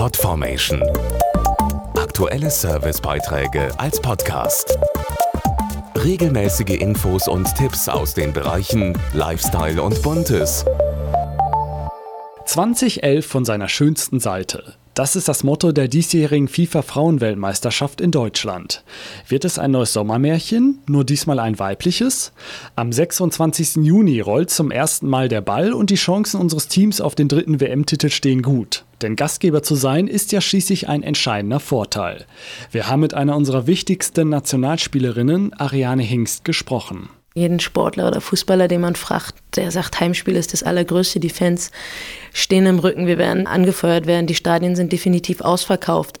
Podformation. Aktuelle Servicebeiträge als Podcast. Regelmäßige Infos und Tipps aus den Bereichen Lifestyle und Buntes. 2011 von seiner schönsten Seite. Das ist das Motto der diesjährigen FIFA-Frauenweltmeisterschaft in Deutschland. Wird es ein neues Sommermärchen, nur diesmal ein weibliches? Am 26. Juni rollt zum ersten Mal der Ball und die Chancen unseres Teams auf den dritten WM-Titel stehen gut. Denn Gastgeber zu sein ist ja schließlich ein entscheidender Vorteil. Wir haben mit einer unserer wichtigsten Nationalspielerinnen, Ariane Hingst, gesprochen jeden Sportler oder Fußballer, den man fragt, der sagt, Heimspiel ist das Allergrößte. Die Fans stehen im Rücken, wir werden angefeuert werden, die Stadien sind definitiv ausverkauft.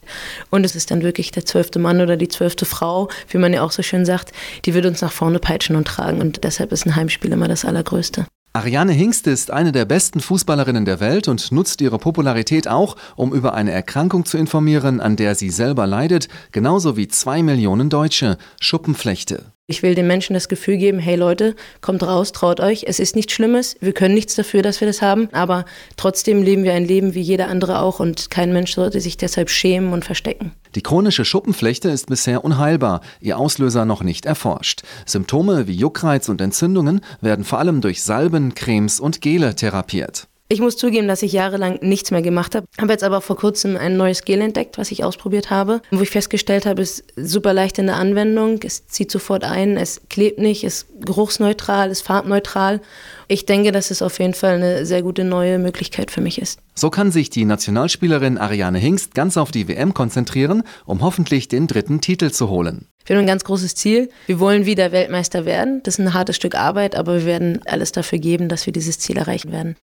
Und es ist dann wirklich der zwölfte Mann oder die zwölfte Frau, wie man ja auch so schön sagt, die wird uns nach vorne peitschen und tragen. Und deshalb ist ein Heimspiel immer das Allergrößte. Ariane Hingst ist eine der besten Fußballerinnen der Welt und nutzt ihre Popularität auch, um über eine Erkrankung zu informieren, an der sie selber leidet, genauso wie zwei Millionen Deutsche, Schuppenflechte. Ich will den Menschen das Gefühl geben, hey Leute, kommt raus, traut euch, es ist nichts Schlimmes, wir können nichts dafür, dass wir das haben, aber trotzdem leben wir ein Leben wie jeder andere auch und kein Mensch sollte sich deshalb schämen und verstecken. Die chronische Schuppenflechte ist bisher unheilbar, ihr Auslöser noch nicht erforscht. Symptome wie Juckreiz und Entzündungen werden vor allem durch Salben, Cremes und Gele therapiert. Ich muss zugeben, dass ich jahrelang nichts mehr gemacht habe. Habe jetzt aber vor kurzem ein neues Gel entdeckt, was ich ausprobiert habe, wo ich festgestellt habe, es ist super leicht in der Anwendung, es zieht sofort ein, es klebt nicht, ist geruchsneutral, ist farbneutral. Ich denke, dass es auf jeden Fall eine sehr gute neue Möglichkeit für mich ist. So kann sich die Nationalspielerin Ariane Hingst ganz auf die WM konzentrieren, um hoffentlich den dritten Titel zu holen. Wir haben ein ganz großes Ziel. Wir wollen wieder Weltmeister werden. Das ist ein hartes Stück Arbeit, aber wir werden alles dafür geben, dass wir dieses Ziel erreichen werden.